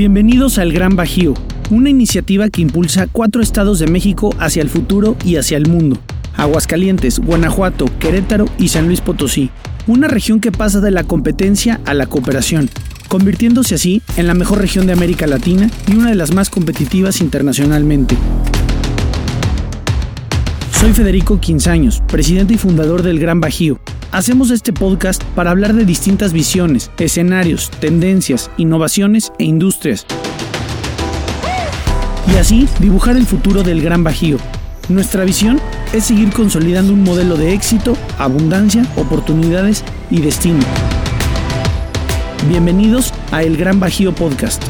Bienvenidos al Gran Bajío, una iniciativa que impulsa cuatro estados de México hacia el futuro y hacia el mundo. Aguascalientes, Guanajuato, Querétaro y San Luis Potosí. Una región que pasa de la competencia a la cooperación, convirtiéndose así en la mejor región de América Latina y una de las más competitivas internacionalmente. Soy Federico Quinzaños, presidente y fundador del Gran Bajío. Hacemos este podcast para hablar de distintas visiones, escenarios, tendencias, innovaciones e industrias. Y así dibujar el futuro del Gran Bajío. Nuestra visión es seguir consolidando un modelo de éxito, abundancia, oportunidades y destino. Bienvenidos a El Gran Bajío Podcast.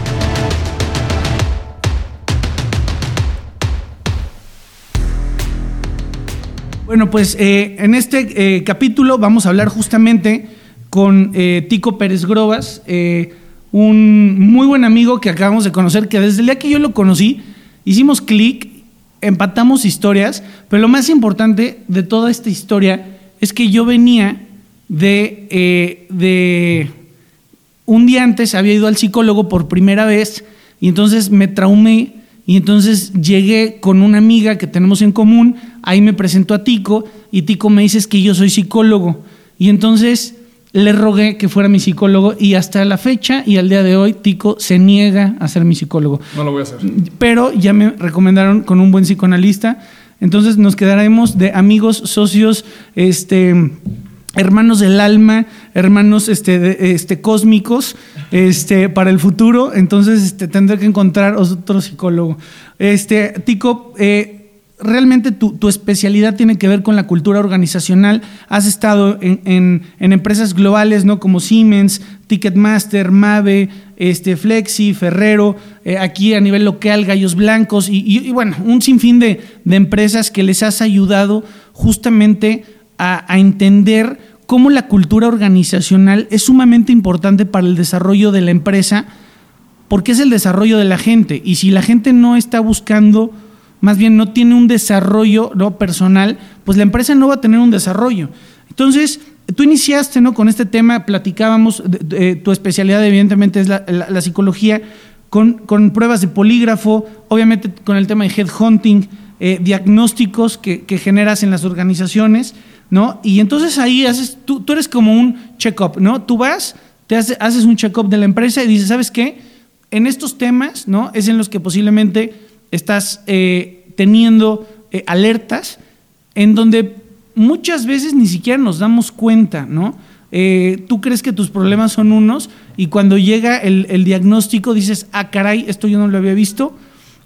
Bueno, pues eh, en este eh, capítulo vamos a hablar justamente con eh, Tico Pérez Grobas, un muy buen amigo que acabamos de conocer, que desde el día que yo lo conocí, hicimos clic, empatamos historias, pero lo más importante de toda esta historia es que yo venía de, de un día antes había ido al psicólogo por primera vez y entonces me traumé y entonces llegué con una amiga que tenemos en común, ahí me presentó a Tico y Tico me dice que yo soy psicólogo. Y entonces le rogué que fuera mi psicólogo y hasta la fecha y al día de hoy Tico se niega a ser mi psicólogo. No lo voy a hacer. Pero ya me recomendaron con un buen psicoanalista. Entonces nos quedaremos de amigos, socios, este hermanos del alma, hermanos este, este, cósmicos este, para el futuro, entonces este, tendré que encontrar otro psicólogo. Este, Tico, eh, realmente tu, especialidad tiene que ver con la cultura organizacional. Has estado en, empresas globales ¿no? como Siemens, Ticketmaster, Mave, este, Flexi, Ferrero, eh, aquí a nivel local, Gallos Blancos, y, bueno, un sinfín de, de empresas que les has ayudado justamente a, entender cómo la cultura organizacional es sumamente importante para el desarrollo de la empresa, porque es el desarrollo de la gente. Y si la gente no está buscando, más bien no tiene un desarrollo personal, pues la empresa no va a tener un desarrollo. Entonces, tú iniciaste ¿no? con este tema, platicábamos, tu especialidad evidentemente es la, psicología, con, pruebas de polígrafo, obviamente con el tema de headhunting, eh, diagnósticos que generas en las organizaciones. ¿No? Y entonces ahí haces, tú, tú eres como un check-up, ¿no? Tú vas, te haces un check-up de la empresa y dices, ¿sabes qué? En estos temas, ¿no? Es en los que posiblemente estás eh, teniendo eh, alertas en donde muchas veces ni siquiera nos damos cuenta, ¿no? Eh, tú crees que tus problemas son unos y cuando llega el, el, diagnóstico dices, ah, caray, esto yo no lo había visto,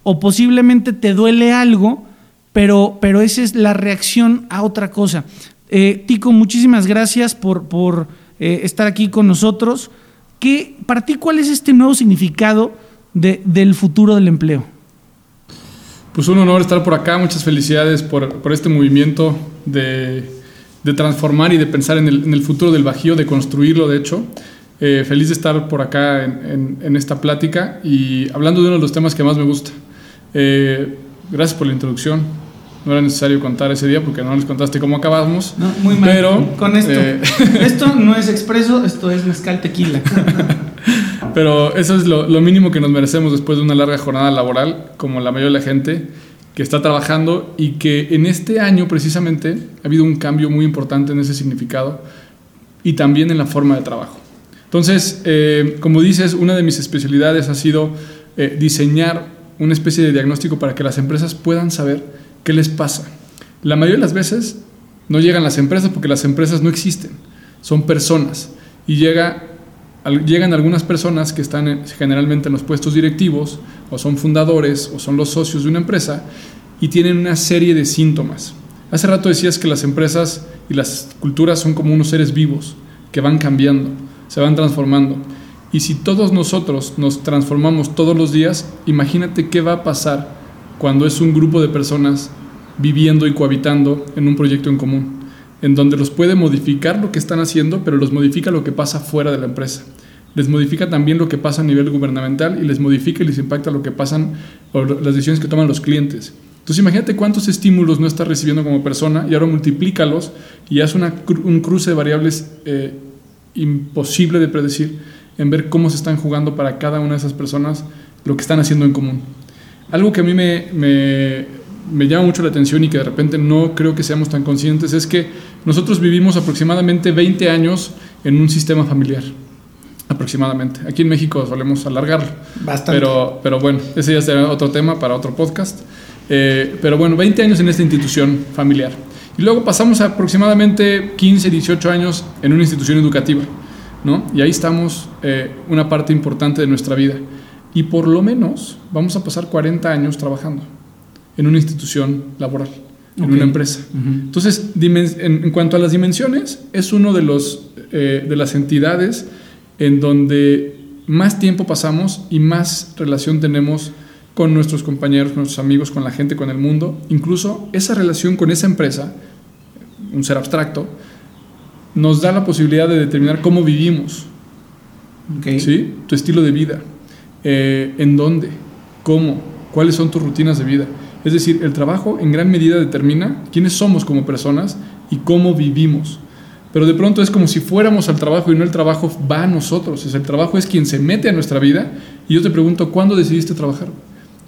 o posiblemente te duele algo, pero, pero esa es la reacción a otra cosa. Eh, Tico, muchísimas gracias por, por eh, estar aquí con nosotros. ¿Qué, para ti, ¿cuál es este nuevo significado de, del futuro del empleo? Pues un honor estar por acá, muchas felicidades por, por este movimiento de, de, transformar y de pensar en el, en el, futuro del Bajío, de construirlo, de hecho. Eh, feliz de estar por acá en, en, esta plática y hablando de uno de los temas que más me gusta. gracias por la introducción no era necesario contar ese día porque no les contaste cómo acabamos. No, muy mal. Pero, con esto. Eh, esto no es expreso, esto es mezcal tequila. pero eso es lo, mínimo que nos merecemos después de una larga jornada laboral, como la mayoría de la gente que está trabajando y que en este año precisamente ha habido un cambio muy importante en ese significado y también en la forma de trabajo. Entonces, eh, como dices, una de mis especialidades ha sido eh, diseñar una especie de diagnóstico para que las empresas puedan saber ¿Qué les pasa? La mayoría de las veces no llegan las empresas porque las empresas no existen, son personas. Y llega, llegan algunas personas que están generalmente en los puestos directivos, o son fundadores, o son los socios de una empresa, y tienen una serie de síntomas. Hace rato decías que las empresas y las culturas son como unos seres vivos que van cambiando, se van transformando. Y si todos nosotros nos transformamos todos los días, imagínate qué va a pasar cuando es un grupo de personas viviendo y cohabitando en un proyecto en común, en donde los puede modificar lo que están haciendo, pero los modifica lo que pasa fuera de la empresa. Les modifica también lo que pasa a nivel gubernamental y les modifica y les impacta lo que pasan o las decisiones que toman los clientes. Entonces imagínate cuántos estímulos no estás recibiendo como persona y ahora multiplícalos y haz un cruce de variables eh, imposible de predecir en ver cómo se están jugando para cada una de esas personas lo que están haciendo en común. Algo que a mí me, me, me llama mucho la atención y que de repente no creo que seamos tan conscientes es que nosotros vivimos aproximadamente 20 años en un sistema familiar. Aproximadamente. Aquí en México solemos alargarlo. Bastante. Pero, pero bueno, ese ya será otro tema para otro podcast. Eh, pero bueno, 20 años en esta institución familiar. Y luego pasamos a aproximadamente 15, 18 años en una institución educativa. ¿no? Y ahí estamos eh, una parte importante de nuestra vida. Y por lo menos vamos a pasar 40 años trabajando en una institución laboral, en una empresa. Ujú. Entonces, dimen- en, en cuanto a las dimensiones, es uno de, los, eh, de las entidades en donde más tiempo pasamos y más relación tenemos con nuestros compañeros, con nuestros amigos, con la gente, con el mundo. Incluso esa relación con esa empresa, un ser abstracto, nos da la posibilidad de determinar cómo vivimos. ¿sí? Tu estilo de vida, eh, en dónde, cómo, cuáles son tus rutinas de vida. Es decir, el trabajo en gran medida determina quiénes somos como personas y cómo vivimos. Pero de pronto es como si fuéramos al trabajo y no el trabajo va a nosotros. Es el trabajo es quien se mete a nuestra vida. Y yo te pregunto, ¿cuándo decidiste trabajar?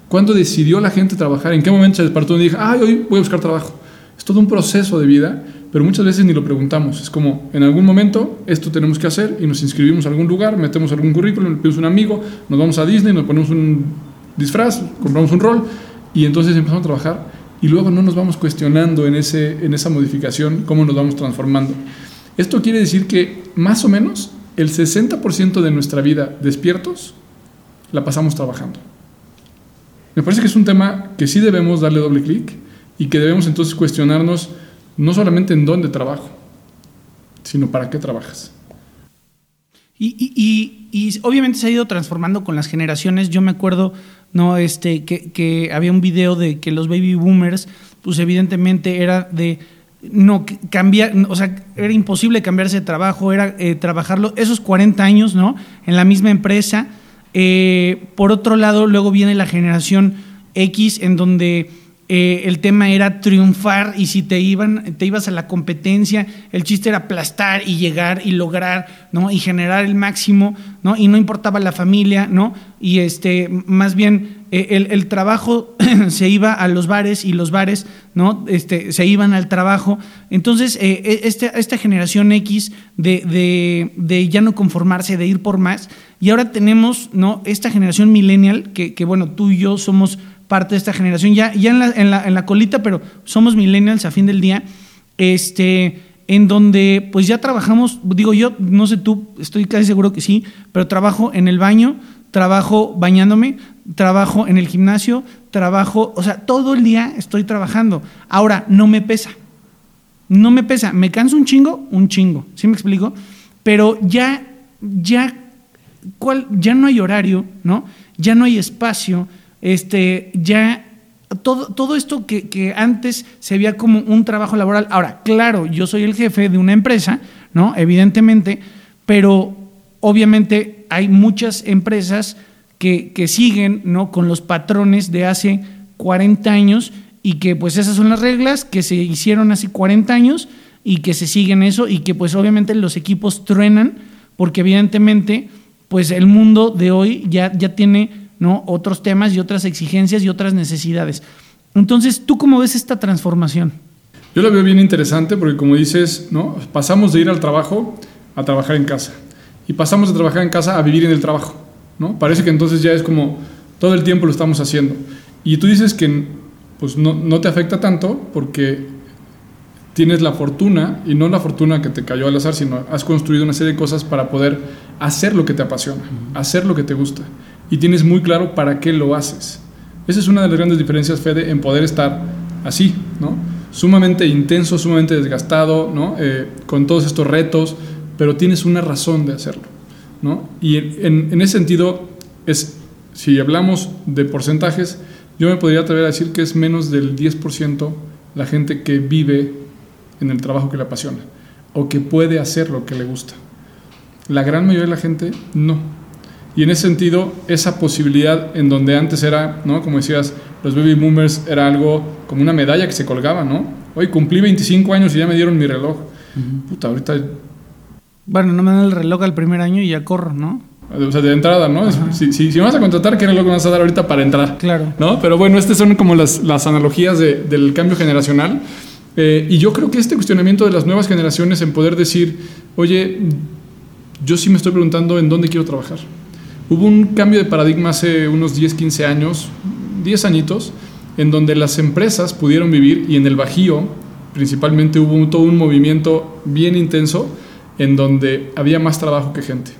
¿Cuándo decidió la gente trabajar? ¿En qué momento se despertó y dijo, ay, hoy voy a buscar trabajo? Es todo un proceso de vida, pero muchas veces ni lo preguntamos. Es como, en algún momento, esto tenemos que hacer y nos inscribimos a algún lugar, metemos algún currículum, le pedimos un amigo, nos vamos a Disney, nos ponemos un disfraz, compramos un rol y entonces empezamos a trabajar y luego no nos vamos cuestionando en, ese, en esa modificación cómo nos vamos transformando. Esto quiere decir que más o menos el 60% de nuestra vida despiertos la pasamos trabajando. Me parece que es un tema que sí debemos darle doble clic y que debemos entonces cuestionarnos no solamente en dónde trabajo, sino para qué trabajas. Y, obviamente se ha ido transformando con las generaciones. Yo me acuerdo, no, este, que, que había un video de que los baby boomers, pues evidentemente era de no cambiar, o sea, era imposible cambiarse de trabajo, era eh, trabajarlo esos 40 años, ¿no? En la misma empresa. Eh, por otro lado, luego viene la generación X, en donde eh, el tema era triunfar y si te iban, te ibas a la competencia, el chiste era aplastar y llegar y lograr, ¿no? Y generar el máximo, ¿no? Y no importaba la familia, ¿no? Y este, más bien eh, el, el trabajo se iba a los bares y los bares, ¿no? Este, se iban al trabajo. Entonces, eh, este, esta generación X de, de, de ya no conformarse, de ir por más, y ahora tenemos, ¿no? Esta generación millennial, que, que bueno, tú y yo somos parte de esta generación, ya, ya en, la, en, la, en la colita, pero somos millennials a fin del día, este, en donde pues ya trabajamos, digo yo, no sé tú, estoy casi seguro que sí, pero trabajo en el baño, trabajo bañándome, trabajo en el gimnasio, trabajo, o sea, todo el día estoy trabajando. Ahora, no me pesa. No me pesa, me canso un chingo, un chingo, ¿sí me explico? Pero ya, ya, ¿cuál? ya no hay horario, ¿no? Ya no hay espacio, este, ya todo, todo esto que, que, antes se veía como un trabajo laboral. Ahora, claro, yo soy el jefe de una empresa, ¿no? Evidentemente, pero obviamente hay muchas empresas que, que siguen, ¿no? Con los patrones de hace 40 años y que pues esas son las reglas que se hicieron hace 40 años y que se siguen eso y que pues obviamente los equipos truenan porque evidentemente pues el mundo de hoy ya, ya tiene ¿no? otros temas y otras exigencias y otras necesidades. Entonces, ¿tú cómo ves esta transformación? Yo lo veo bien interesante porque como dices, ¿no? pasamos de ir al trabajo a trabajar en casa y pasamos de trabajar en casa a vivir en el trabajo. ¿no? Parece que entonces ya es como todo el tiempo lo estamos haciendo. Y tú dices que pues no, no, te afecta tanto porque tienes la fortuna, y no la fortuna que te cayó al azar, sino has construido una serie de cosas para poder hacer lo que te apasiona, hacer lo que te gusta. Y tienes muy claro para qué lo haces. Esa es una de las grandes diferencias, Fede, en poder estar así, ¿no? Sumamente intenso, sumamente desgastado, ¿no? Eh, con todos estos retos, pero tienes una razón de hacerlo, ¿no? Y en, en, ese sentido, es, si hablamos de porcentajes, yo me podría atrever a decir que es menos del 10% la gente que vive en el trabajo que le apasiona o que puede hacer lo que le gusta. La gran mayoría de la gente no. Y en ese sentido, esa posibilidad en donde antes era, ¿no? Como decías, los baby boomers era algo como una medalla que se colgaba, ¿no? Hoy cumplí 25 años y ya me dieron mi reloj. Uh -huh. Puta, ahorita... Bueno, no me dan el reloj al primer año y ya corro, ¿no? O sea, de entrada, ¿no? Si, si, si, me vas a contratar, ¿qué que me vas a dar ahorita para entrar? Claro. ¿No? Pero bueno, estas son como las, las analogías de, del cambio generacional. Eh, y yo creo que este cuestionamiento de las nuevas generaciones en poder decir, oye, yo sí me estoy preguntando en dónde quiero trabajar. Hubo un cambio de paradigma hace unos 10, 15 años, 10 añitos, en donde las empresas pudieron vivir y en el Bajío principalmente hubo todo un movimiento bien intenso en donde había más trabajo que gente.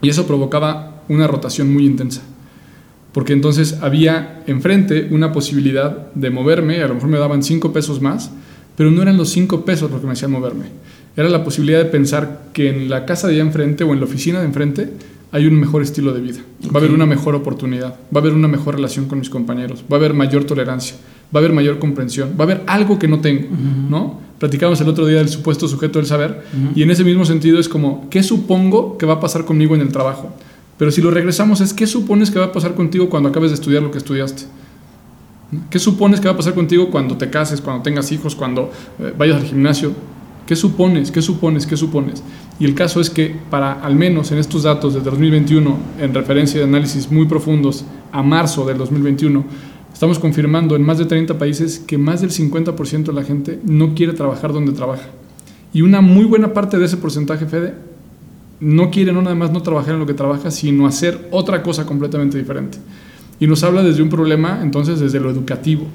Y eso provocaba una rotación muy intensa. Porque entonces había enfrente una posibilidad de moverme, a lo mejor me daban cinco pesos más, pero no eran los cinco pesos lo que me hacían moverme. Era la posibilidad de pensar que en la casa de allá enfrente o en la oficina de enfrente hay un mejor estilo de vida. Va a haber una mejor oportunidad, va a haber una mejor relación con mis compañeros, va a haber mayor tolerancia, va a haber mayor comprensión, va a haber algo que no tengo, ¿no? Platicábamos el otro día del supuesto sujeto del saber y en ese mismo sentido es como, ¿qué supongo que va a pasar conmigo en el trabajo? Pero si lo regresamos es, ¿qué supones que va a pasar contigo cuando acabes de estudiar lo que estudiaste? ¿Qué supones que va a pasar contigo cuando te cases, cuando tengas hijos, cuando eh, vayas al gimnasio? ¿Qué supones? ¿Qué supones? ¿Qué supones? Y el caso es que para al menos en estos datos de 2021, en referencia de análisis muy profundos a marzo del 2021, Estamos confirmando en más de 30 países que más del 50% de la gente no quiere trabajar donde trabaja. Y una muy buena parte de ese porcentaje, Fede, no quiere no nada más no trabajar en lo que trabaja, sino hacer otra cosa completamente diferente. Y nos habla desde un problema, entonces, desde lo educativo.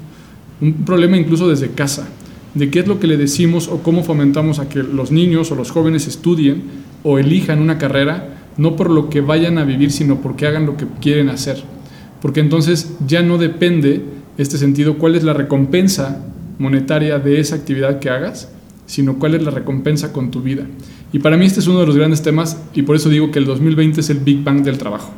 Un problema incluso desde casa, de qué es lo que le decimos o cómo fomentamos a que los niños o los jóvenes estudien o elijan una carrera, no por lo que vayan a vivir, sino porque hagan lo que quieren hacer porque entonces ya no depende este sentido cuál es la recompensa monetaria de esa actividad que hagas, sino cuál es la recompensa con tu vida. Y para mí este es uno de los grandes temas y por eso digo que el 2020 es el Big Bang del trabajo.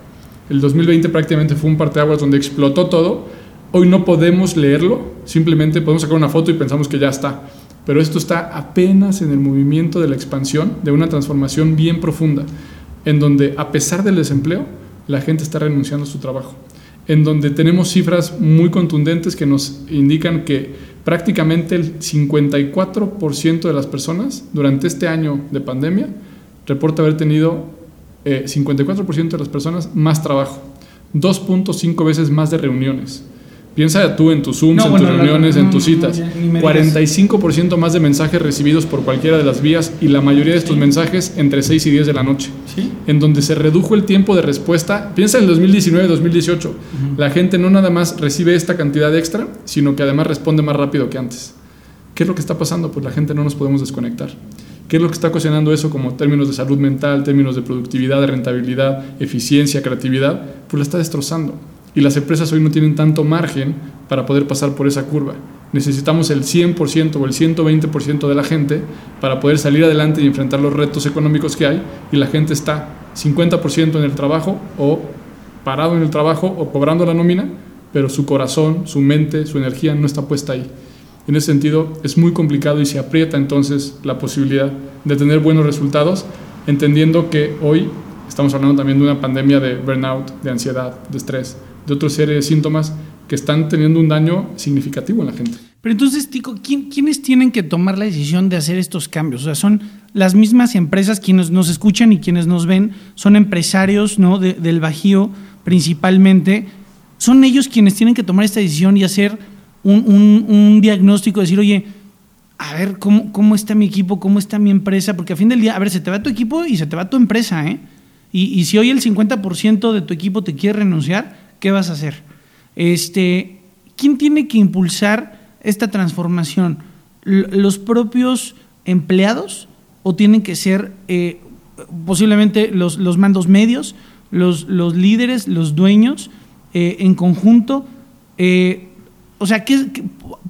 El 2020 prácticamente fue un parteaguas donde explotó todo. Hoy no podemos leerlo, simplemente podemos sacar una foto y pensamos que ya está. Pero esto está apenas en el movimiento de la expansión, de una transformación bien profunda, en donde a pesar del desempleo, la gente está renunciando a su trabajo en donde tenemos cifras muy contundentes que nos indican que prácticamente el 54% de las personas durante este año de pandemia reporta haber tenido 54% eh, de las personas más trabajo, 2.5 veces más de reuniones. Piensa tú en tus Zooms, en tus reuniones, en tus citas. 45% más de mensajes recibidos por cualquiera de las vías y la mayoría de estos mensajes entre 6 y 10 de la noche. En donde se redujo el tiempo de respuesta. Piensa en el 2019-2018. La gente no nada más recibe esta cantidad extra, sino que además responde más rápido que antes. ¿Qué es lo que está pasando? Pues la gente no nos podemos desconectar. ¿Qué es lo que está ocasionando eso como términos de salud mental, términos de productividad, de rentabilidad, eficiencia, creatividad? Pues la está destrozando. Y las empresas hoy no tienen tanto margen para poder pasar por esa curva. Necesitamos el 100% o el 120% de la gente para poder salir adelante y enfrentar los retos económicos que hay y la gente está 50% en el trabajo o parado en el trabajo o cobrando la nómina, pero su corazón, su mente, su energía no está puesta ahí. En ese sentido es muy complicado y se aprieta entonces la posibilidad de tener buenos resultados, entendiendo que hoy estamos hablando también de una pandemia de burnout, de ansiedad, de estrés, de otra serie de síntomas que están teniendo un daño significativo en la gente. Pero entonces, Tico, ¿quiénes tienen que tomar la decisión de hacer estos cambios? O sea, son las mismas empresas quienes nos escuchan y quienes nos ven, son empresarios ¿no? del Bajío principalmente. Son ellos quienes tienen que tomar esta decisión y hacer un, diagnóstico, decir, oye, a ver, ¿cómo, ¿cómo está mi equipo? ¿Cómo está mi empresa? Porque a fin del día, a ver, se te va tu equipo y se te va tu empresa, ¿eh? Y, y si hoy el 50% de tu equipo te quiere renunciar, ¿qué vas a hacer? Este, ¿Quién tiene que impulsar esta transformación? ¿Los propios empleados o tienen que ser eh, posiblemente los, los, mandos medios, los, los, líderes, los dueños eh, en conjunto? Eh, o sea, ¿qué,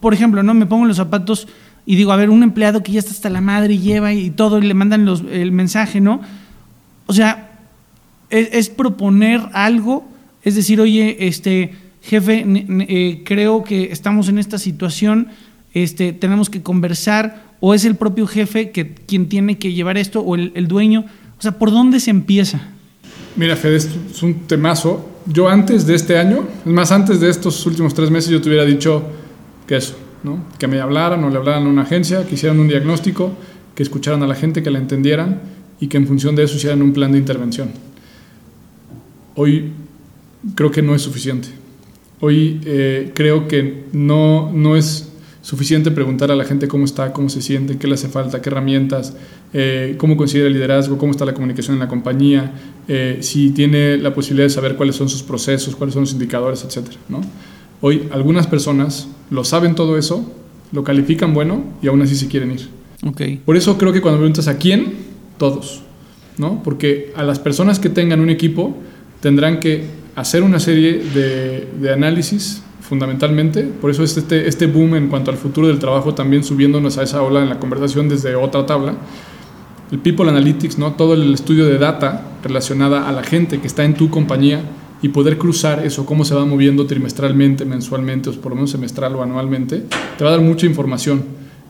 por ejemplo, no me pongo los zapatos y digo, a ver, un empleado que ya está hasta la madre y lleva y todo y le mandan los, el mensaje, ¿no? O sea, es proponer algo es decir, oye, este, jefe, eh, creo que estamos en esta situación, este, tenemos que conversar, o es el propio jefe que, quien tiene que llevar esto, o el, dueño. O sea, ¿por dónde se empieza? Mira, Fede, es un temazo. Yo antes de este año, más, antes de estos últimos tres meses, yo te hubiera dicho que eso, ¿no? que me hablaran o le hablaran a una agencia, que hicieran un diagnóstico, que escucharan a la gente, que la entendieran y que en función de eso hicieran un plan de intervención hoy creo que no es suficiente. Hoy eh, creo que no, no es suficiente preguntar a la gente cómo está, cómo se siente, qué le hace falta, qué herramientas, eh, cómo considera el liderazgo, cómo está la comunicación en la compañía, eh, si tiene la posibilidad de saber cuáles son sus procesos, cuáles son los indicadores, etc. ¿no? Hoy algunas personas lo saben todo eso, lo califican bueno y aún así se quieren ir. Okay. Por eso creo que cuando preguntas a quién, todos, ¿no? Porque a las personas que tengan un equipo tendrán que hacer una serie de, análisis fundamentalmente. Por eso es este, este boom en cuanto al futuro del trabajo también subiéndonos a esa ola en la conversación desde otra tabla. El People Analytics, ¿no? todo el estudio de data relacionada a la gente que está en tu compañía y poder cruzar eso, cómo se va moviendo trimestralmente, mensualmente, o por lo menos semestral o anualmente, te va a dar mucha información,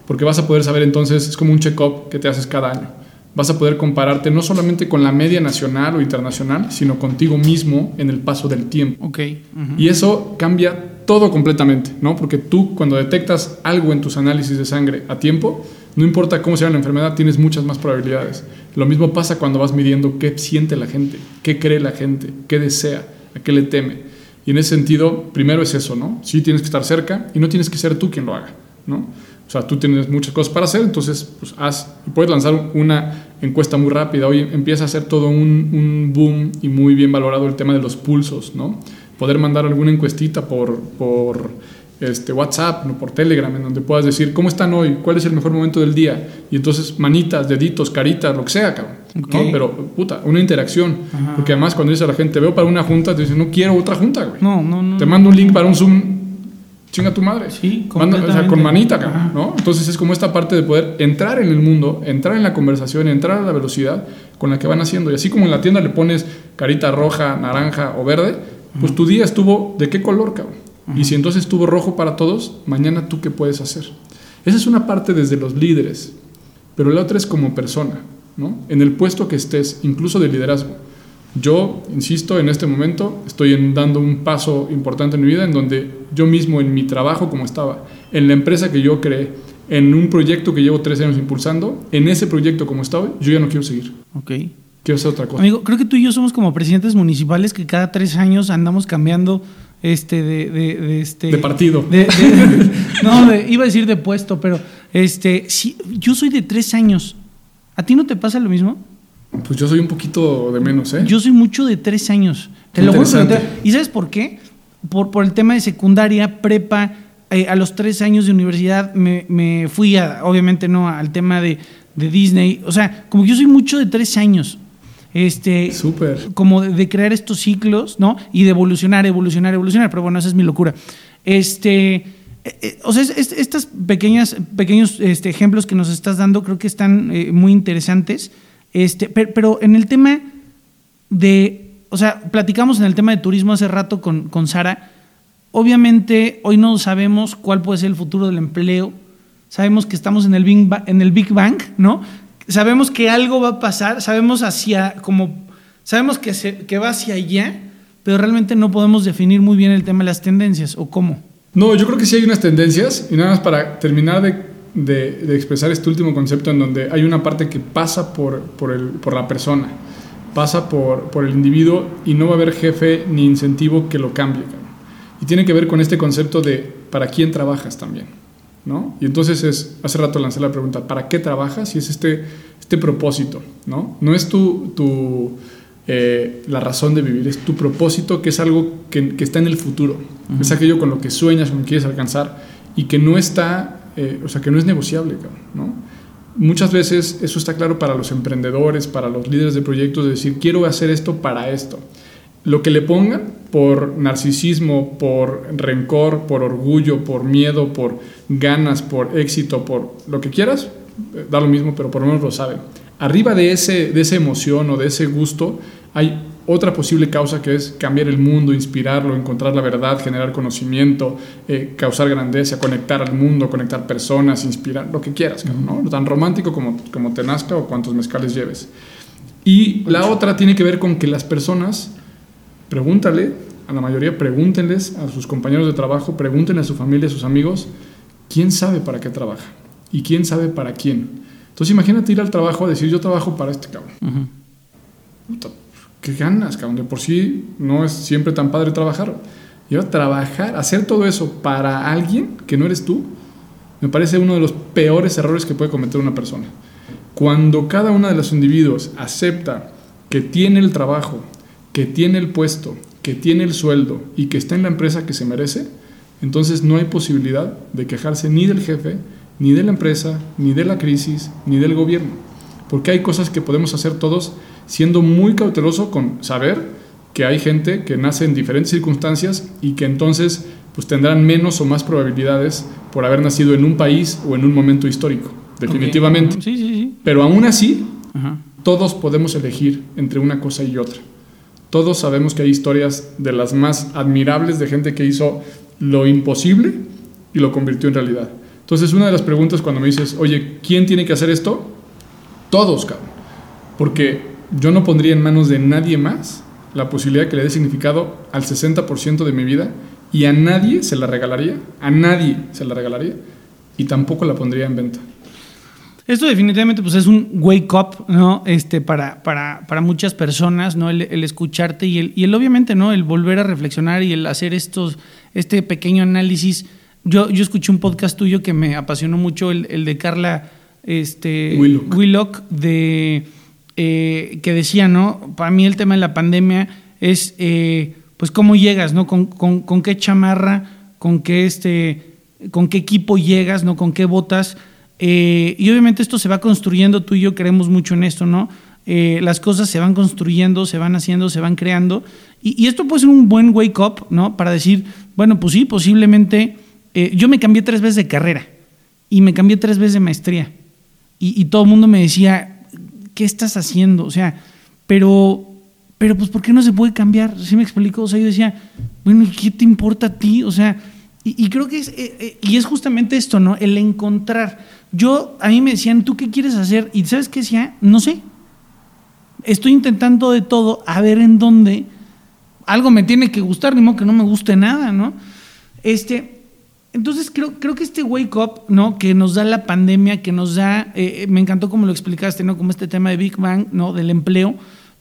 porque vas a poder saber entonces, es como un check-up que te haces cada año. Vas a poder compararte no solamente con la media nacional o internacional, sino contigo mismo en el paso del tiempo. Okay. Y eso cambia todo completamente, ¿no? Porque tú cuando detectas algo en tus análisis de sangre a tiempo, no importa cómo sea la enfermedad, tienes muchas más probabilidades. Lo mismo pasa cuando vas midiendo qué siente la gente, qué cree la gente, qué desea, a qué le teme. Y en ese sentido, primero es eso, ¿no? Sí tienes que estar cerca y no tienes que ser tú quien lo haga, ¿no? O sea, tú tienes muchas cosas para hacer, entonces pues haz, puedes lanzar una encuesta muy rápida. Hoy empieza a ser todo un, un boom y muy bien valorado el tema de los pulsos, ¿no? poder mandar alguna encuestita por, por este, WhatsApp, ¿no? por Telegram, en donde puedas decir, ¿cómo están hoy? ¿Cuál es el mejor momento del día? Y entonces manitas, deditos, caritas, lo que sea, cabrón. ¿no? Pero, puta, una interacción. Porque además cuando dice a la gente, veo para una junta, te dicen, no quiero otra junta, güey. No, no, no. Te mando un link para un Zoom, chinga tu madre. Sí, o sea, con manita, cabrón, ¿no? Entonces es como esta parte de poder entrar en el mundo, entrar en la conversación, entrar a la velocidad con la que van haciendo. Y así como en la tienda le pones carita roja, naranja o verde, pues tu día estuvo de qué color, cabrón. Y si entonces estuvo rojo para todos, mañana tú qué puedes hacer. Esa es una parte desde los líderes, pero la otra es como persona, ¿no? En el puesto que estés, incluso de liderazgo. Yo, insisto, en este momento estoy dando un paso importante en mi vida en donde yo mismo en mi trabajo como estaba, en la empresa que yo creé, en un proyecto que llevo tres años impulsando, en ese proyecto como estaba, yo ya no quiero seguir. Ok. Quiero hacer otra cosa. Amigo, creo que tú y yo somos como presidentes municipales que cada tres años andamos cambiando este de, de, de este de partido. de- no, iba a decir de puesto, pero este sí, yo soy de tres años. ¿A ti no te pasa lo mismo? Pues yo soy un poquito de menos, ¿eh? Yo soy mucho de tres años. Te lo te- ¿Y sabes por qué? Por, por el tema de secundaria, prepa. eh, a los tres años de universidad me, me fui, a, obviamente, no al tema de, de Disney. O sea, como que yo soy mucho de tres años. Este, Súper. como de, de crear estos ciclos, ¿no? Y de evolucionar, evolucionar, evolucionar. Pero bueno, esa es mi locura. Este, eh, eh, o sea, es- es- estas pequeñas, pequeños este, ejemplos que nos estás dando creo que están muy interesantes. Este, per- pero, en el tema de, o sea, platicamos en el tema de turismo hace rato con, con Sara. Obviamente, hoy no sabemos cuál puede ser el futuro del empleo. Sabemos que estamos en el Big Bang, en el Big Bang ¿no? Sabemos que algo va a pasar, sabemos hacia, como, sabemos que, se- que va hacia allá, pero realmente no podemos definir muy bien el tema de las tendencias o cómo. No, yo creo que sí hay unas tendencias y nada más para terminar de, de- de expresar este último concepto en donde hay una parte que pasa por, por, el, por la persona, pasa por, por el individuo y no va a haber jefe ni incentivo que lo cambie. Y tiene que ver con este concepto de para quién trabajas también. ¿no? Y entonces es, hace rato lancé la pregunta, ¿para qué trabajas? Y es este, este propósito, ¿no? No es tu, tu, eh, la razón de vivir, es tu propósito que es algo que, que está en el futuro, es aquello con lo que sueñas, con lo que quieres alcanzar y que no está, eh, o sea, que no es negociable, ¿no? Muchas veces eso está claro para los emprendedores, para los líderes de proyectos, de decir, quiero hacer esto para esto. Lo que le pongan por narcisismo, por rencor, por orgullo, por miedo, por ganas, por éxito, por lo que quieras, eh, da lo mismo, pero por lo menos lo saben. Arriba de, ese, de esa emoción o de ese gusto hay otra posible causa que es cambiar el mundo, inspirarlo, encontrar la verdad, generar conocimiento, eh, causar grandeza, conectar al mundo, conectar personas, inspirar, lo que quieras, ¿no? Tan romántico como, como te nazca o cuantos mezcales lleves. Y la otra tiene que ver con que las personas, pregúntale, a la mayoría pregúntenles a sus compañeros de trabajo, pregúntenle a su familia, a sus amigos, quién sabe para qué trabaja y quién sabe para quién. Entonces imagínate ir al trabajo a decir yo trabajo para este cabrón. ¿Qué ganas, cabrón? De por sí no es siempre tan padre trabajar. Y ahora trabajar, hacer todo eso para alguien que no eres tú, me parece uno de los peores errores que puede cometer una persona. Cuando cada uno de los individuos acepta que tiene el trabajo, que tiene el puesto, que tiene el sueldo y que está en la empresa que se merece, entonces no hay posibilidad de quejarse ni del jefe, ni de la empresa, ni de la crisis, ni del gobierno. Porque hay cosas que podemos hacer todos siendo muy cauteloso con saber que hay gente que nace en diferentes circunstancias y que entonces pues tendrán menos o más probabilidades por haber nacido en un país o en un momento histórico, definitivamente. Sí, sí, sí. Pero aún así, todos podemos elegir entre una cosa y otra. Todos sabemos que hay historias de las más admirables de gente que hizo lo imposible y lo convirtió en realidad. Entonces, una de las preguntas cuando me dices, oye, ¿quién tiene que hacer esto? Todos, cabrón. Porque yo no pondría en manos de nadie más la posibilidad que le dé significado al 60% de mi vida y a nadie se la regalaría, a nadie se la regalaría y tampoco la pondría en venta. Esto definitivamente pues es un wake up, ¿no? Este, para, para, para muchas personas, ¿no? El, escucharte y el, y el obviamente, ¿no? El volver a reflexionar y el hacer estos, este pequeño análisis. Yo, yo escuché un podcast tuyo que me apasionó mucho, el, el de Carla este, Willock, de, eh, que decía, ¿no? Para mí el tema de la pandemia es, eh, pues, cómo llegas, ¿no? Con, con, qué chamarra, con qué, este, con qué equipo llegas, ¿no? Con qué botas eh, y obviamente esto se va construyendo, tú y yo creemos mucho en esto, ¿no? Las cosas se van construyendo, se van haciendo, se van creando. Y, esto puede ser un buen wake up, ¿no? Para decir, bueno, pues sí, posiblemente. Yo me cambié tres veces de carrera y me cambié tres veces de maestría. Y, todo el mundo me decía, ¿qué estás haciendo? O sea, pero, pero pues, ¿por qué no se puede cambiar? ¿Sí me explico? O sea, yo decía, bueno, ¿qué te importa a ti? O sea, y, creo que es, y es justamente esto, ¿no? El encontrar yo, a mí me decían, ¿tú qué quieres hacer? Y ¿sabes qué decía? No sé. Estoy intentando de todo a ver en dónde algo me tiene que gustar, ni modo que no me guste nada, ¿no? Este, entonces creo, creo que este wake up, ¿no? Que nos da la pandemia, que nos da, eh, me encantó como lo explicaste, ¿no? Como este tema de Big Bang, ¿no? Del empleo.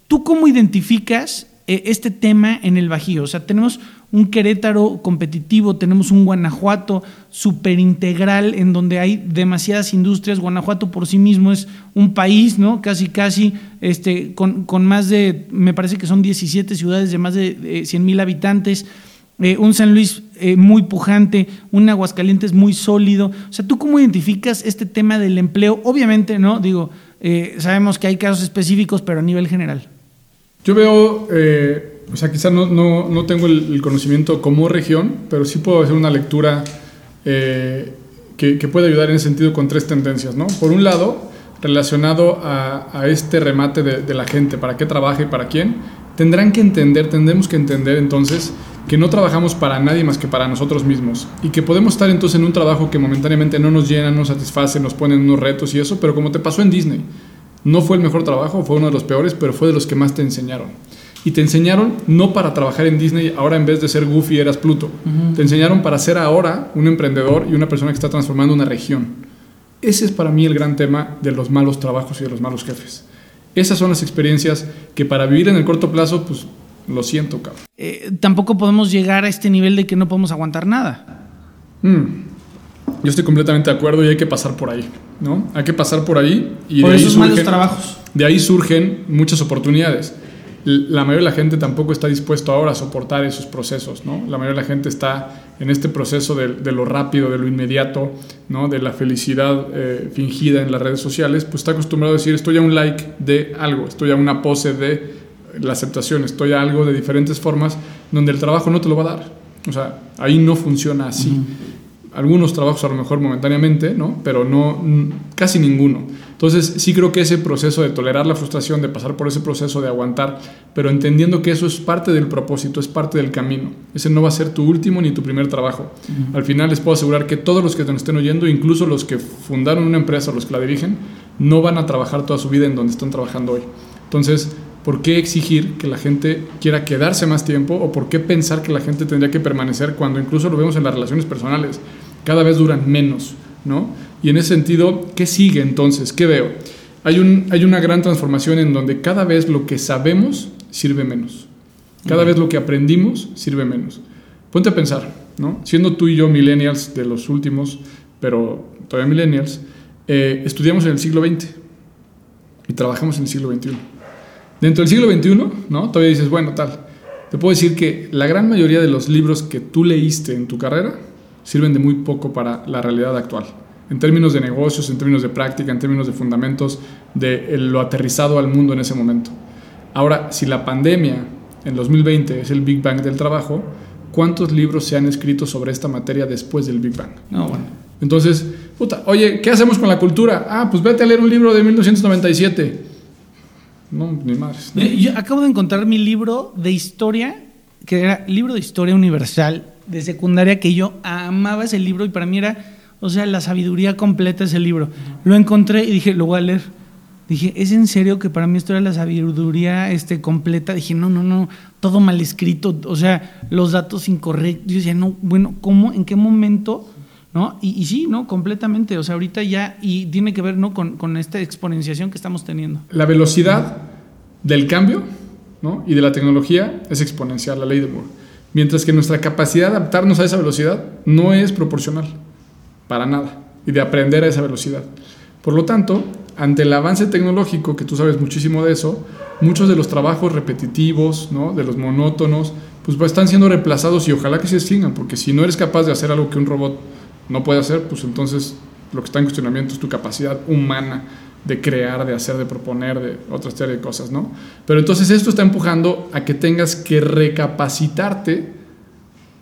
¿Tú cómo identificas eh, este tema en el Bajío? O sea, tenemos un Querétaro competitivo, tenemos un Guanajuato súper integral en donde hay demasiadas industrias. Guanajuato por sí mismo es un país, ¿no? Casi, casi, este, con, más de, me parece que son 17 ciudades de más de 100 mil habitantes. Eh, un San Luis eh, muy pujante, un Aguascalientes muy sólido. O sea, ¿tú cómo identificas este tema del empleo? Obviamente, ¿no? Digo, eh, sabemos que hay casos específicos, pero a nivel general. Yo veo o sea, quizás no, no, no, tengo el, conocimiento como región, pero sí puedo hacer una lectura que, que, puede ayudar en ese sentido con tres tendencias, ¿no? Por un lado, relacionado a, a este remate de, de, la gente, para qué trabaja y para quién, tendrán que entender, tendremos que entender entonces que no trabajamos para nadie más que para nosotros mismos y que podemos estar entonces en un trabajo que momentáneamente no nos llena, no nos satisface, nos ponen unos retos y eso, pero como te pasó en Disney, no fue el mejor trabajo, fue uno de los peores, pero fue de los que más te enseñaron y te enseñaron no para trabajar en Disney, ahora en vez de ser Goofy eras Pluto. Te enseñaron para ser ahora un emprendedor y una persona que está transformando una región. Ese es para mí el gran tema de los malos trabajos y de los malos jefes. Esas son las experiencias que para vivir en el corto plazo, pues lo siento, cabrón. Eh, tampoco podemos llegar a este nivel de que no podemos aguantar nada. Mm. Yo estoy completamente de acuerdo y hay que pasar por ahí, ¿no? Hay que pasar por ahí y por de esos malos trabajos. De ahí surgen muchas oportunidades la mayoría de la gente tampoco está dispuesto ahora a soportar esos procesos, ¿no? La mayoría de la gente está en este proceso de, lo rápido, de lo inmediato, ¿no? De la felicidad eh, fingida en las redes sociales, pues está acostumbrado a decir estoy a un like de algo, estoy a una pose de la aceptación, estoy a algo de diferentes formas donde el trabajo no te lo va a dar. O sea, ahí no funciona así. Algunos trabajos a lo mejor momentáneamente, ¿no? Pero no, casi ninguno. Entonces sí creo que ese proceso de tolerar la frustración, de pasar por ese proceso de aguantar, pero entendiendo que eso es parte del propósito, es parte del camino. Ese no va a ser tu último ni tu primer trabajo. Al final les puedo asegurar que todos los que te estén oyendo, incluso los que fundaron una empresa, los que la dirigen, no van a trabajar toda su vida en donde están trabajando hoy. Entonces, ¿por qué exigir que la gente quiera quedarse más tiempo o por qué pensar que la gente tendría que permanecer cuando incluso lo vemos en las relaciones personales? Cada vez duran menos, ¿no? Y en ese sentido, ¿qué sigue entonces? ¿Qué veo? Hay, un, hay una gran transformación en donde cada vez lo que sabemos sirve menos. Cada vez lo que aprendimos sirve menos. Ponte a pensar, ¿no? Siendo tú y yo millennials de los últimos, pero todavía millennials, eh, estudiamos en el siglo XX y trabajamos en el siglo XXI. Dentro del siglo XXI, ¿no? Todavía dices, bueno, tal. Te puedo decir que la gran mayoría de los libros que tú leíste en tu carrera sirven de muy poco para la realidad actual. En términos de negocios, en términos de práctica, en términos de fundamentos, de lo aterrizado al mundo en ese momento. Ahora, si la pandemia en 2020 es el Big Bang del trabajo, ¿cuántos libros se han escrito sobre esta materia después del Big Bang? No, bueno. Entonces, puta, oye, ¿qué hacemos con la cultura? Ah, pues vete a leer un libro de 1997. No, ni. Eh, Yo acabo de encontrar mi libro de historia, que era libro de historia universal de secundaria, que yo amaba ese libro y para mí era, o sea, la sabiduría completa ese libro. Lo encontré y dije, lo voy a leer. Dije, ¿es en serio que para mí esto era la sabiduría este, completa? Dije, no, no, no, todo mal escrito, o sea, los datos incorrectos. Yo decía, no, bueno, ¿cómo, en qué momento? ¿No? Y, y sí, ¿no? Completamente. O sea, ahorita ya, y tiene que ver, ¿no? Con, con esta exponenciación que estamos teniendo. La velocidad del cambio ¿no? y de la tecnología es exponencial, la ley de Moore. Mientras que nuestra capacidad de adaptarnos a esa velocidad no es proporcional, para nada, y de aprender a esa velocidad. Por lo tanto, ante el avance tecnológico, que tú sabes muchísimo de eso, muchos de los trabajos repetitivos, ¿no? de los monótonos, pues, pues están siendo reemplazados y ojalá que se extingan, porque si no eres capaz de hacer algo que un robot no puede hacer, pues entonces lo que está en cuestionamiento es tu capacidad humana de crear, de hacer, de proponer, de otra serie de cosas, ¿no? Pero entonces esto está empujando a que tengas que recapacitarte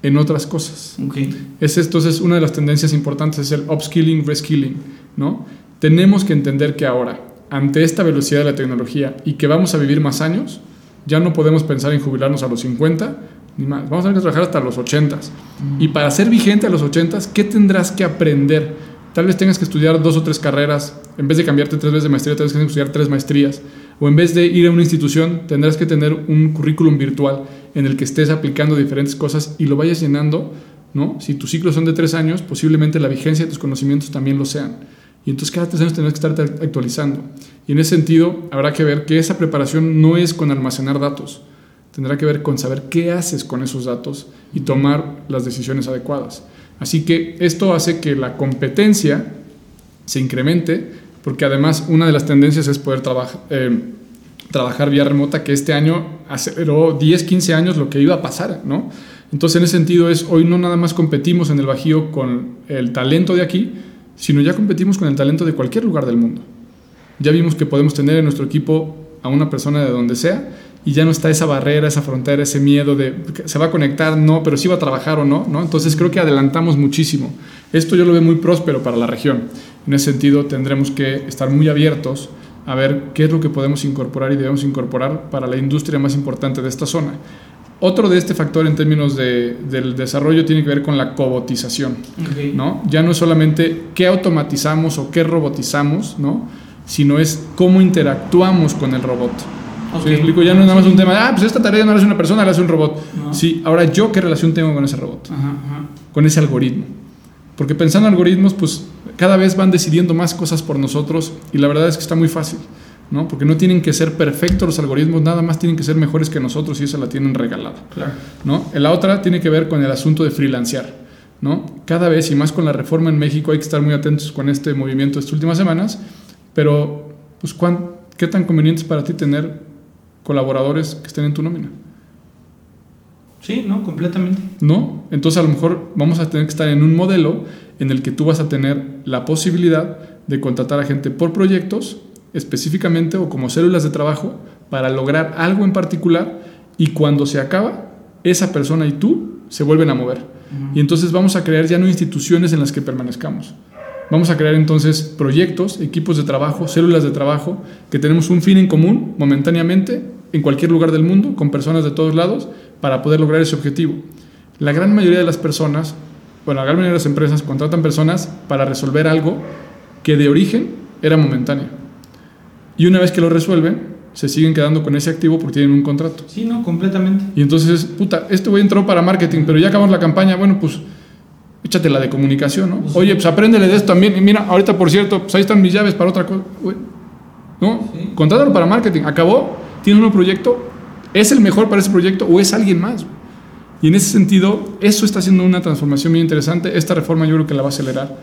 en otras cosas. Okay. Es entonces una de las tendencias importantes es el upskilling, reskilling, ¿no? Tenemos que entender que ahora, ante esta velocidad de la tecnología y que vamos a vivir más años, ya no podemos pensar en jubilarnos a los 50 ni más. Vamos a tener que trabajar hasta los 80. Mm. Y para ser vigente a los 80, ¿qué tendrás que aprender? Tal vez tengas que estudiar dos o tres carreras. En vez de cambiarte tres veces de maestría, tendrás que estudiar tres maestrías. O en vez de ir a una institución, tendrás que tener un currículum virtual en el que estés aplicando diferentes cosas y lo vayas llenando. ¿no? Si tus ciclos son de tres años, posiblemente la vigencia de tus conocimientos también lo sean. Y entonces cada tres años tendrás que estar actualizando. Y en ese sentido, habrá que ver que esa preparación no es con almacenar datos. Tendrá que ver con saber qué haces con esos datos y tomar las decisiones adecuadas. Así que esto hace que la competencia se incremente, porque además una de las tendencias es poder eh, trabajar vía remota, que este año aceleró 10, 15 años lo que iba a pasar, ¿no? Entonces, en ese sentido, es hoy no nada más competimos en el Bajío con el talento de aquí, sino ya competimos con el talento de cualquier lugar del mundo. Ya vimos que podemos tener en nuestro equipo a una persona de donde sea y ya no está esa barrera, esa frontera, ese miedo de se va a conectar, no, pero sí va a trabajar o no, ¿no? Entonces creo que adelantamos muchísimo. Esto yo lo veo muy próspero para la región. En ese sentido tendremos que estar muy abiertos a ver qué es lo que podemos incorporar y debemos incorporar para la industria más importante de esta zona. Otro de este factor en términos de, del desarrollo tiene que ver con la cobotización, Okay. ¿no? Ya no es solamente qué automatizamos o qué robotizamos, ¿no? Sino es cómo interactuamos con el robot. Ok. ¿Sí me explico? Ya no es nada más un tema de, ah, pues esta tarea no la hace una persona, la hace un robot. No. Sí, ahora yo qué relación tengo con ese robot, Ajá, ajá. con ese algoritmo. Porque pensando en algoritmos, pues cada vez van decidiendo más cosas por nosotros y la verdad es que está muy fácil, ¿no? Porque no tienen que ser perfectos los algoritmos, nada más tienen que ser mejores que nosotros y esa la tienen regalada. Claro. ¿no? La otra tiene que ver con el asunto de freelancear, ¿no? Cada vez y más con la reforma en México hay que estar muy atentos con este movimiento estas últimas semanas, pero pues ¿cuán- ¿qué tan conveniente es para ti tener colaboradores que estén en tu nómina? Sí, no, completamente. ¿No? Entonces a lo mejor vamos a tener que estar en un modelo en el que tú vas a tener la posibilidad de contratar a gente por proyectos específicamente o como células de trabajo para lograr algo en particular y cuando se acaba, esa persona y tú se vuelven a mover. Y entonces vamos a crear ya no instituciones en las que permanezcamos. Vamos a crear entonces proyectos, equipos de trabajo, células de trabajo, que tenemos un fin en común momentáneamente en cualquier lugar del mundo, con personas de todos lados, para poder lograr ese objetivo. La gran mayoría de las personas, bueno, la gran mayoría de las empresas contratan personas para resolver algo que de origen era momentáneo. Y una vez que lo resuelven, se siguen quedando con ese activo porque tienen un contrato. Sí, no, completamente. Y entonces, puta, este güey entró para marketing, pero ya acabamos la campaña, bueno, pues échate la de comunicación, ¿no? Oye, pues apréndele de esto también. Y mira, ahorita, por cierto, pues ahí están mis llaves para otra cosa. Güey, ¿No? Sí. Contrátalo para marketing. Acabó, tiene un proyecto, ¿Es el mejor para ese proyecto o es alguien más? Y en ese sentido, eso está haciendo una transformación muy interesante. Esta reforma yo creo que la va a acelerar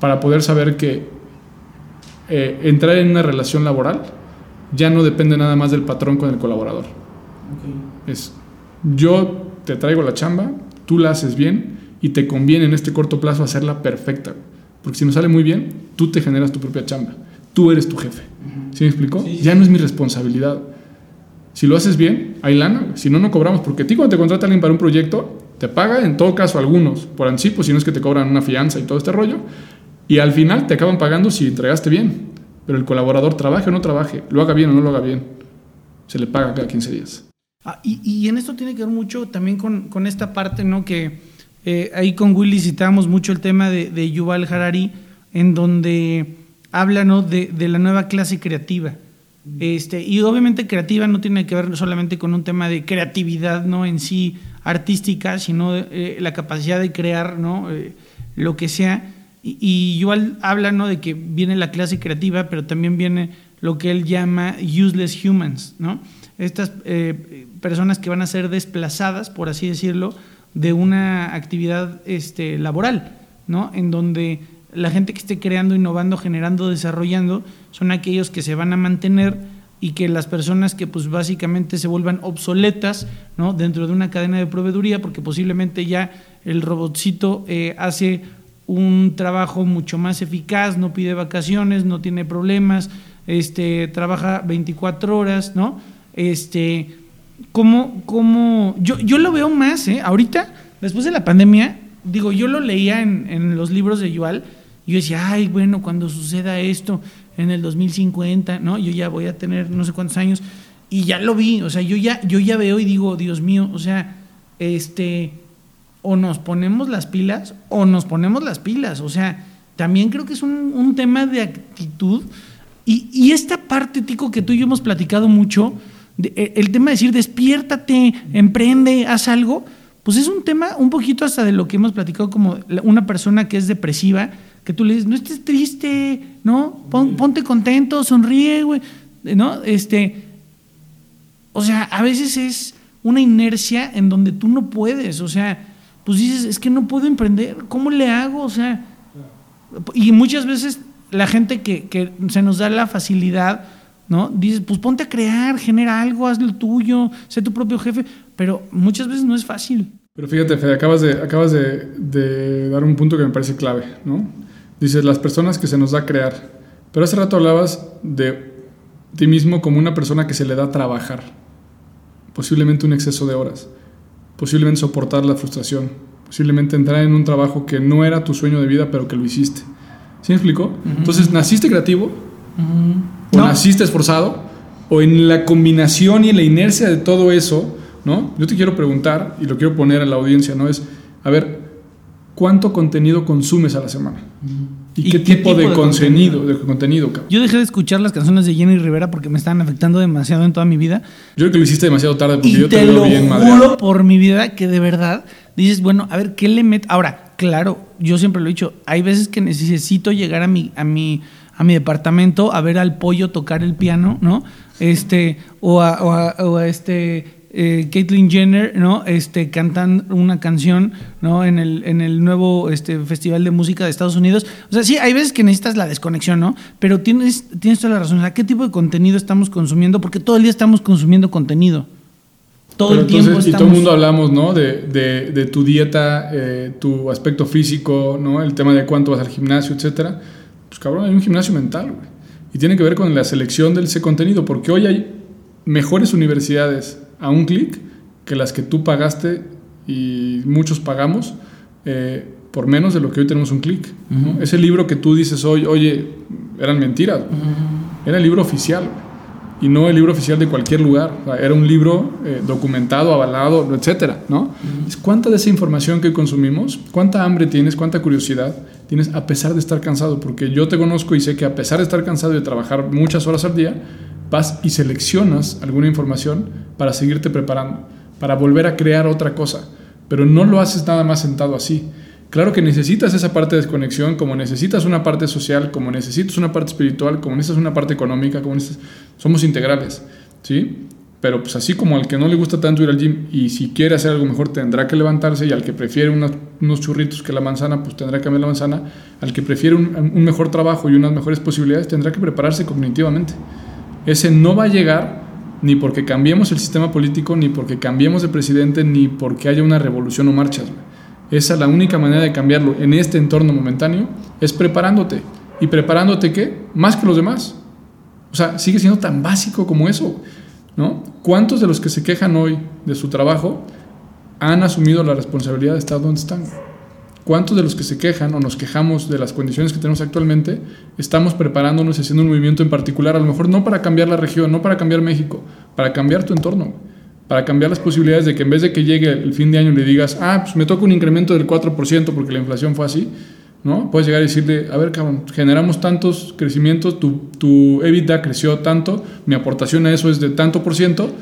para poder saber que eh, entrar en una relación laboral ya no depende nada más del patrón con el colaborador. Es yo te traigo la chamba, tú la haces bien y te conviene en este corto plazo hacerla perfecta. Porque si no sale muy bien, tú te generas tu propia chamba. Tú eres tu jefe. ¿Sí me explicó? Ya no es mi responsabilidad. Si lo haces bien, hay lana. Si no, no cobramos. Porque a ti cuando te contrata alguien para un proyecto, te paga en todo caso algunos por anticipo, si no es que te cobran una fianza y todo este rollo. Y al final te acaban pagando si entregaste bien. Pero el colaborador trabaje o no trabaje, lo haga bien o no lo haga bien, se le paga cada 15 días. Ah, y, en esto tiene que ver mucho también con, esta parte, ¿no? Que eh, ahí con Willy citamos mucho el tema de, de Yuval Harari, en donde habla ¿no? de, la nueva clase creativa. Este, y obviamente creativa no tiene que ver solamente con un tema de creatividad ¿no? en sí artística, sino eh, la capacidad de crear ¿no? Eh, lo que sea. Y, y habla ¿no? de que viene la clase creativa, pero también viene lo que él llama useless humans, ¿no? Estas personas que van a ser desplazadas, por así decirlo, de una actividad este, laboral, ¿no? En donde la gente que esté creando, innovando, generando, desarrollando, son aquellos que se van a mantener y que las personas que pues básicamente se vuelvan obsoletas ¿no? dentro de una cadena de proveeduría, porque posiblemente ya el robotcito eh, hace un trabajo mucho más eficaz, no pide vacaciones, no tiene problemas, este, trabaja 24 horas, ¿no? Este, cómo, cómo yo, yo lo veo más, ¿eh? Ahorita, después de la pandemia, digo, yo lo leía en, en los libros de Yuval, yo decía, ay, bueno, cuando suceda esto en el 2050, ¿no? Yo ya voy a tener no sé cuántos años, y ya lo vi, o sea, yo ya, yo ya veo y digo, Dios mío, o sea, este, o nos ponemos las pilas, o nos ponemos las pilas, o sea, también creo que es un, un tema de actitud, y, y esta parte, Tico, que tú y yo hemos platicado mucho, e, el tema de decir despiértate, emprende, haz algo, pues es un tema un poquito hasta de lo que hemos platicado como una persona que es depresiva, que tú le dices, no estés triste, ¿no? ponte contento, sonríe, güey, ¿no? Este, o sea, a veces es una inercia en donde tú no puedes, o sea, pues dices, es que no puedo emprender, ¿cómo le hago? O sea, y muchas veces la gente que, que se nos da la facilidad, ¿no? Dices, pues ponte a crear, genera algo, haz lo tuyo, sé tu propio jefe, pero muchas veces no es fácil. Pero fíjate, Fede, acabas de, acabas de, dar un punto que me parece clave, ¿no? Dices, las personas que se nos da crear. Pero hace rato hablabas de ti mismo como una persona que se le da trabajar. Posiblemente un exceso de horas. Posiblemente soportar la frustración. Posiblemente entrar en un trabajo que no era tu sueño de vida, pero que lo hiciste. ¿Sí me explico? Entonces, naciste creativo, o naciste esforzado, o en la combinación y en la inercia de todo eso, ¿no? Yo te quiero preguntar, y lo quiero poner a la audiencia, ¿no? Es, a ver, ¿cuánto contenido consumes a la semana? ¿Y, qué, tipo, de, contenido, de contenido Yo dejé de escuchar las canciones de Jenny Rivera porque me estaban afectando demasiado en toda mi vida. Yo creo que lo hiciste demasiado tarde porque y yo te, te lo bien juro por mi vida que de verdad dices, bueno, a ver, ¿qué le meto? Ahora, claro, yo siempre lo he dicho, hay veces que necesito llegar a mi, a mi a mi departamento a ver al pollo tocar el piano, ¿no? Este, o a, o a, este eh, Caitlyn Jenner, ¿no? Este, cantando una canción, ¿no? En el, en el nuevo este, Festival de Música de Estados Unidos. O sea, sí, hay veces que necesitas la desconexión, ¿no? Pero tienes, tienes toda la razón. O sea, ¿qué tipo de contenido estamos consumiendo? Porque todo el día estamos consumiendo contenido. Todo el tiempo estamos... Y todo el mundo hablamos, ¿no? De, de, de tu dieta, eh, tu aspecto físico, ¿no? El tema de cuánto vas al gimnasio, etcétera pues cabrón, hay un gimnasio mental, güey. Y tiene que ver con la selección de ese contenido, porque hoy hay mejores universidades a un clic que las que tú pagaste y muchos pagamos eh, por menos de lo que hoy tenemos un clic. Ese libro que tú dices hoy, oye, eran mentiras. Era el libro oficial. Y no el libro oficial de cualquier lugar. era un libro eh, documentado, avalado, etcétera, ¿no? ¿Cuánta de esa información que consumimos, cuánta hambre tienes, cuánta curiosidad tienes a pesar de estar cansado? Porque yo te conozco y sé que a pesar de estar cansado y de trabajar muchas horas al día, vas y seleccionas alguna información para seguirte preparando, para volver a crear otra cosa. Pero no lo haces nada más sentado así. Claro que necesitas esa parte de desconexión, como necesitas una parte social, como necesitas una parte espiritual, como necesitas una parte económica, como necesitas... Somos integrales, ¿sí? Pero pues así como al que no le gusta tanto ir al gym y si quiere hacer algo mejor tendrá que levantarse y al que prefiere unos, unos churritos que la manzana pues tendrá que cambiar la manzana, al que prefiere un, un, mejor trabajo y unas mejores posibilidades tendrá que prepararse cognitivamente. Ese no va a llegar ni porque cambiemos el sistema político, ni porque cambiemos de presidente, ni porque haya una revolución o marchas. Esa es la única manera de cambiarlo en este entorno momentáneo, es preparándote. ¿Y preparándote qué? Más que los demás. O sea, sigue siendo tan básico como eso. ¿no? ¿Cuántos de los que se quejan hoy de su trabajo han asumido la responsabilidad de estar donde están? ¿Cuántos de los que se quejan o nos quejamos de las condiciones que tenemos actualmente estamos preparándonos y haciendo un movimiento en particular, a lo mejor no para cambiar la región, no para cambiar México, para cambiar tu entorno, para cambiar las posibilidades de que en vez de que llegue el fin de año le digas, ah, pues me toca un incremento del 4% porque la inflación fue así, ¿no? Puedes llegar y decirle, a ver, cabrón, generamos tantos crecimientos, tu, tu EBITDA creció tanto, mi aportación a eso es de tanto por ciento,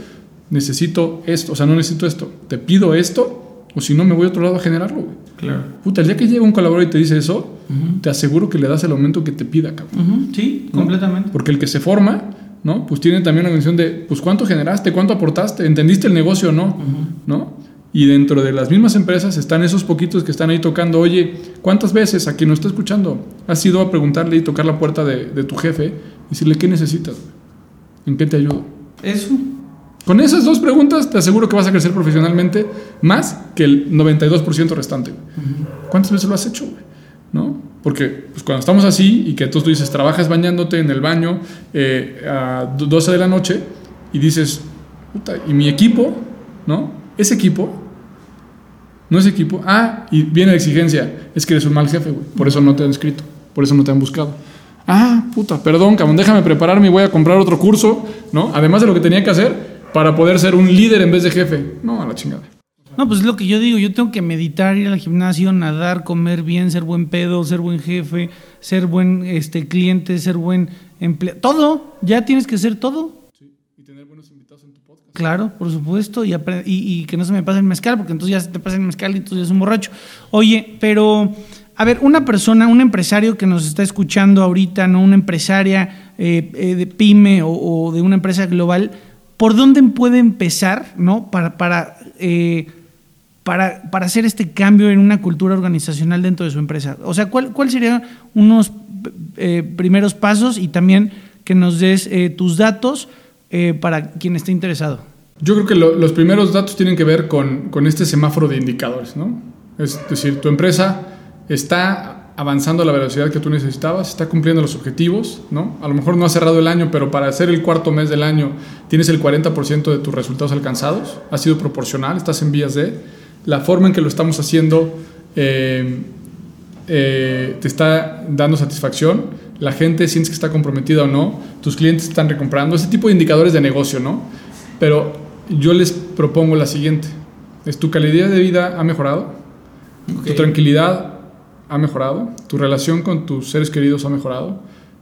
necesito esto, o sea, no necesito esto, te pido esto, o si no me voy a otro lado a generarlo, Claro. Puta, el día que llega un colaborador y te dice eso, te aseguro que le das el aumento que te pida, cabrón. Sí, completamente. Porque el que se forma, ¿no? Pues tiene también una condición de, pues, ¿cuánto generaste? ¿Cuánto aportaste? ¿Entendiste el negocio o no? ¿No? Y dentro de las mismas empresas están esos poquitos que están ahí tocando, oye, ¿cuántas veces a quien nos está escuchando has ido a preguntarle y tocar la puerta de, de tu jefe y decirle, ¿qué necesitas? ¿En qué te ayudo? Eso. Con esas dos preguntas te aseguro que vas a crecer profesionalmente más que el 92% restante. ¿Cuántas veces lo has hecho? ¿No? Porque pues, cuando estamos así y que tú, tú dices, trabajas bañándote en el baño eh, a 12 de la noche y dices, puta, ¿y mi equipo? ¿No? Ese equipo, no es equipo. Ah, y viene la exigencia, es que eres un mal jefe, güey. Por eso no te han escrito, por eso no te han buscado. Ah, puta, perdón, cabrón, déjame prepararme y voy a comprar otro curso, ¿no? Además de lo que tenía que hacer, para poder ser un líder en vez de jefe. No, a la chingada. No, pues es lo que yo digo, yo tengo que meditar, ir al gimnasio, nadar, comer bien, ser buen pedo, ser buen jefe, ser buen este cliente, ser buen empleado, todo, ya tienes que hacer todo. Sí, y tener buenos invitados en tu podcast. Claro, por supuesto, y, y, y, que no se me pase el mezcal, porque entonces ya se te pasa el mezcal y entonces ya es un borracho. Oye, pero, a ver, una persona, un empresario que nos está escuchando ahorita, ¿no? Una empresaria eh, eh, de pyme o, o de una empresa global, ¿por dónde puede empezar ¿no? para, para, eh, para, para, hacer este cambio en una cultura organizacional dentro de su empresa? O sea, ¿cuál, cuál serían unos eh, primeros pasos y también que nos des eh, tus datos para quien esté interesado? Yo creo que lo, los primeros datos tienen que ver con, con este semáforo de indicadores. ¿no? Es decir, tu empresa está avanzando a la velocidad que tú necesitabas, está cumpliendo los objetivos, ¿no? A lo mejor no ha cerrado el año, pero para hacer el cuarto mes del año tienes el 40% de tus resultados alcanzados, ha sido proporcional, estás en vías de... La forma en que lo estamos haciendo eh, eh, te está dando satisfacción, la gente sientes que está comprometida o no, tus clientes están recomprando, ese tipo de indicadores de negocio, ¿no? Pero yo les propongo la siguiente, es tu calidad de vida ha mejorado, okay. tu tranquilidad ha mejorado, tu relación con tus seres queridos ha mejorado,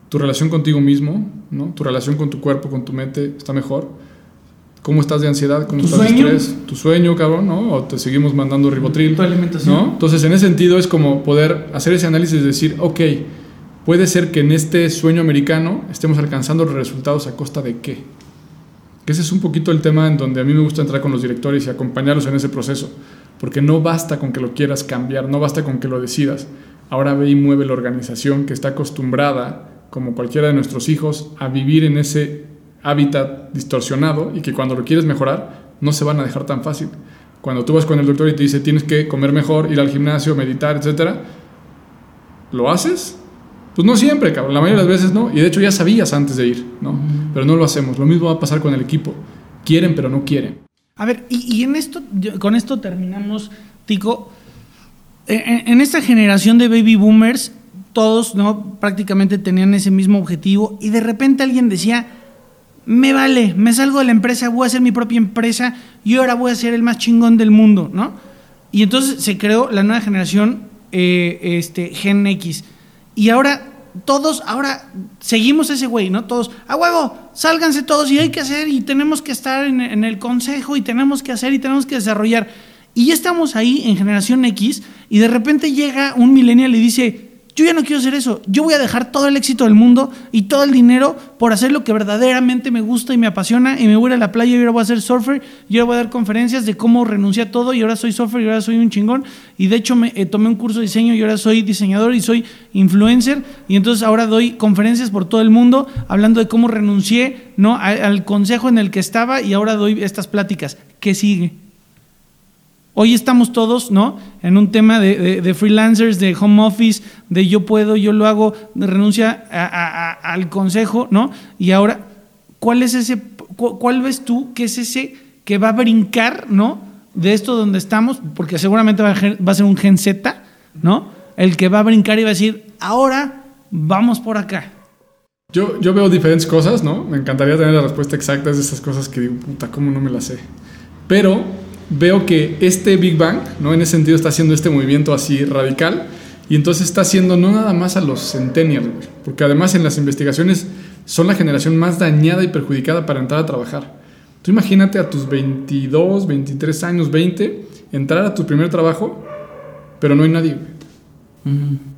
tu relación contigo mismo, ¿no? tu relación con tu cuerpo, con tu mente está mejor. ¿Cómo estás de ansiedad? ¿Cómo ¿Tu estás sueño? de estrés? Tu sueño, cabrón, ¿no? O te seguimos mandando ribotril. Tu alimentación. ¿no? Entonces, en ese sentido, es como poder hacer ese análisis y decir, ok, puede ser que en este sueño americano estemos alcanzando resultados a costa de qué. Que ese es un poquito el tema en donde a mí me gusta entrar con los directores y acompañarlos en ese proceso. Porque no basta con que lo quieras cambiar, no basta con que lo decidas. Ahora ve y mueve la organización que está acostumbrada, como cualquiera de nuestros hijos, a vivir en ese hábitat distorsionado y que cuando lo quieres mejorar no se van a dejar tan fácil. Cuando tú vas con el doctor y te dice tienes que comer mejor, ir al gimnasio, meditar, etc. ¿Lo haces? Pues no siempre, cabrón. La mayoría de las veces no. Y de hecho ya sabías antes de ir, ¿no? Pero no lo hacemos. Lo mismo va a pasar con el equipo. Quieren, pero no quieren. A ver, y, y en esto, con esto terminamos, Tico. En, en esta generación de baby boomers, todos ¿no? prácticamente tenían ese mismo objetivo y de repente alguien decía, me vale, me salgo de la empresa, voy a hacer mi propia empresa y ahora voy a ser el más chingón del mundo, ¿no? Y entonces se creó la nueva generación eh, este, Gen X. Y ahora todos, ahora seguimos ese güey, ¿no? Todos, a huevo, sálganse todos y hay que hacer y tenemos que estar en, el consejo y tenemos que hacer y tenemos que desarrollar. Y ya estamos ahí en generación X y de repente llega un millennial y dice, Yo ya no quiero hacer eso. Yo voy a dejar todo el éxito del mundo y todo el dinero por hacer lo que verdaderamente me gusta y me apasiona. Y me voy a ir a la playa y ahora voy a ser surfer. Y ahora voy a dar conferencias de cómo renuncié a todo. Y ahora soy surfer y ahora soy un chingón. Y de hecho me eh, tomé un curso de diseño y ahora soy diseñador y soy influencer. Y entonces ahora doy conferencias por todo el mundo hablando de cómo renuncié ¿no? al consejo en el que estaba y ahora doy estas pláticas. ¿Qué sigue? Hoy estamos todos, ¿no? En un tema de, freelancers, de home office, de yo puedo, yo lo hago, de renuncia al consejo, ¿no? Y ahora, ¿cuál es ese, cuál ves tú que es ese que va a brincar, ¿no? De esto donde estamos, porque seguramente va a, ser un gen Z, ¿no? El que va a brincar y va a decir, ahora vamos por acá. Yo, yo veo diferentes cosas, ¿no? Me encantaría tener la respuesta exacta de esas cosas que digo, puta, ¿cómo no me las sé? Pero veo que este Big Bang, ¿no? En ese sentido está haciendo este movimiento así radical y entonces está haciendo no nada más a los centennials, porque además en las investigaciones son la generación más dañada y perjudicada para entrar a trabajar. Tú imagínate a tus 22, 23 años, 20, entrar a tu primer trabajo, pero no hay nadie.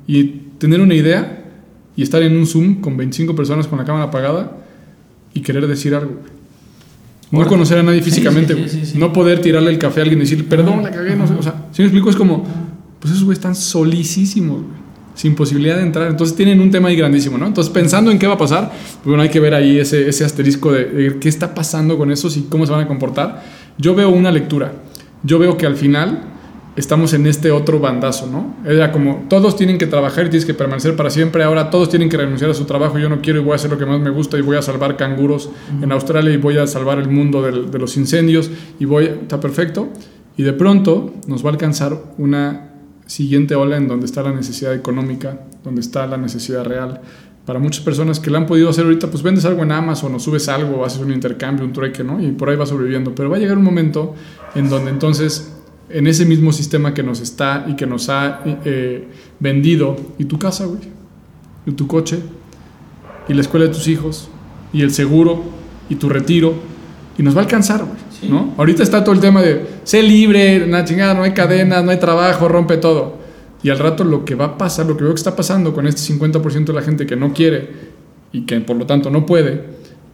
Y tener una idea y estar en un Zoom con 25 personas con la cámara apagada y querer decir algo. No conocer a nadie físicamente, no poder tirarle el café a alguien y decir, perdón, la cagué, no sé. O sea, si me explico, es como, pues esos güeyes están solísimos, sin posibilidad de entrar. Entonces tienen un tema ahí grandísimo, ¿no? Entonces, pensando en qué va a pasar, pues bueno, hay que ver ahí ese, ese asterisco de, qué está pasando con esos y cómo se van a comportar. Yo veo una lectura. Yo veo que al final estamos en este otro bandazo, ¿no? Era como, todos tienen que trabajar y tienes que permanecer para siempre, ahora todos tienen que renunciar a su trabajo, yo no quiero y voy a hacer lo que más me gusta y voy a salvar canguros en Australia y voy a salvar el mundo de, los incendios y voy, está perfecto. Y de pronto nos va a alcanzar una siguiente ola en donde está la necesidad económica, donde está la necesidad real. Para muchas personas que la han podido hacer ahorita, pues vendes algo en Amazon o subes algo, haces un intercambio, un trueque, ¿no? Y por ahí va sobreviviendo. Pero va a llegar un momento en donde entonces en ese mismo sistema que nos está y que nos ha eh, vendido, y tu casa, güey, y tu coche, y la escuela de tus hijos, y el seguro, y tu retiro, y nos va a alcanzar, güey, ¿no? Ahorita está todo el tema de, sé libre, una chingada, no hay cadenas, no hay trabajo, rompe todo. Y al rato lo que va a pasar, lo que veo que está pasando con este 50% de la gente que no quiere y que por lo tanto no puede,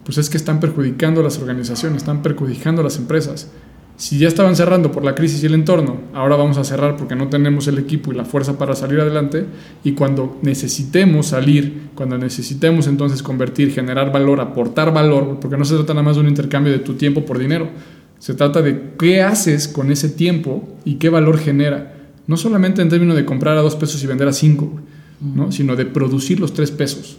pues es que están perjudicando a las organizaciones, están perjudicando a las empresas. Si ya estaban cerrando por la crisis y el entorno, ahora vamos a cerrar porque no tenemos el equipo y la fuerza para salir adelante. Y cuando necesitemos salir, cuando necesitemos entonces convertir, generar valor, aportar valor, porque no se trata nada más de un intercambio de tu tiempo por dinero, se trata de qué haces con ese tiempo y qué valor genera. No solamente en términos de comprar a dos pesos y vender a cinco, ¿no? sino de producir los tres pesos.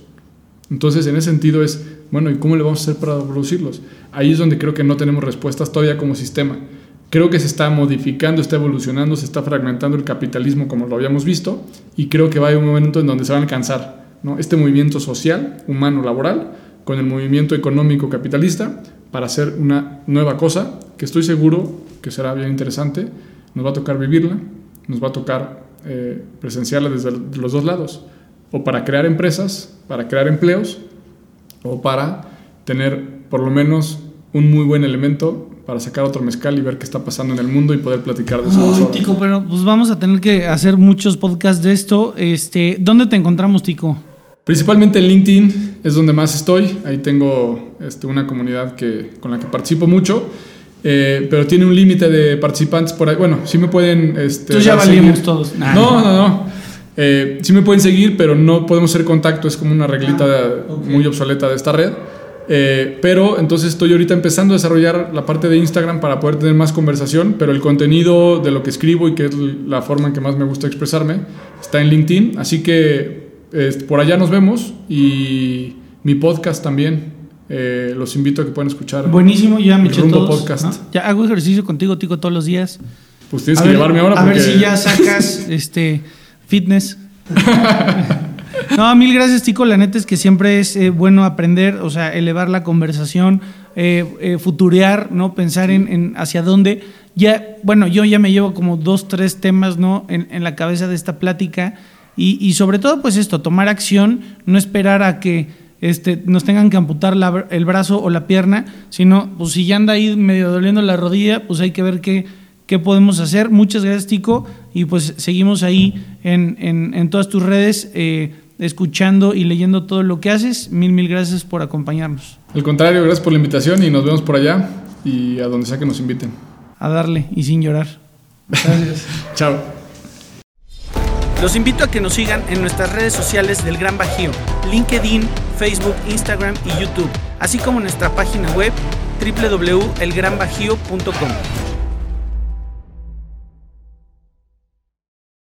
Entonces, en ese sentido es, bueno, ¿y cómo le vamos a hacer para producirlos? Ahí es donde creo que no tenemos respuestas todavía como sistema. Creo que se está modificando, está evolucionando, se está fragmentando el capitalismo como lo habíamos visto y creo que va a haber un momento en donde se va a alcanzar ¿no? este movimiento social, humano, laboral, con el movimiento económico capitalista para hacer una nueva cosa que estoy seguro que será bien interesante. Nos va a tocar vivirla, nos va a tocar eh, presenciarla desde los dos lados o para crear empresas, para crear empleos, o para tener por lo menos un muy buen elemento para sacar otro mezcal y ver qué está pasando en el mundo y poder platicar de eso. Ay, Tico, pero pues vamos a tener que hacer muchos podcasts de esto. Este, ¿Dónde te encontramos, Tico? Principalmente en LinkedIn es donde más estoy. Ahí tengo este, una comunidad que, con la que participo mucho. Eh, pero tiene un límite de participantes por ahí. Bueno, sí me pueden... Este, Entonces ya valimos todos. no, no, no. Eh, sí me pueden seguir, pero no podemos hacer contacto, es como una reglita ah, muy obsoleta de esta red. Eh, pero entonces estoy ahorita empezando a desarrollar la parte de Instagram para poder tener más conversación, pero el contenido de lo que escribo y que es la forma en que más me gusta expresarme está en LinkedIn, así que por allá nos vemos y mi podcast también. Eh, los invito a que puedan escuchar. Buenísimo, ya me eché todos, podcast. Ya hago ejercicio contigo, Tico, todos los días. Pues tienes que llevarme ahora. A ver si ya sacas este Fitness. no, mil gracias, Tico. La neta es que siempre es eh, bueno aprender, o sea, elevar la conversación, eh, eh, futurear, ¿no? Pensar en, hacia dónde. Ya, bueno, yo ya me llevo como dos, tres temas, ¿no? En, la cabeza de esta plática. Y, sobre todo, pues esto, tomar acción, no esperar a que este, nos tengan que amputar el brazo o la pierna, sino, pues si ya anda ahí medio doliendo la rodilla, pues hay que ver qué, qué podemos hacer. Muchas gracias, Tico y pues seguimos ahí en, en, todas tus redes. Eh, escuchando y leyendo todo lo que haces. Mil, mil gracias por acompañarnos. Al contrario, gracias por la invitación y nos vemos por allá y a donde sea que nos inviten. A darle y sin llorar. Gracias. Chao. Los invito a que nos sigan en nuestras redes sociales del Gran Bajío, LinkedIn, Facebook, Instagram y YouTube, así como en nuestra página web www.elgranbajío.com.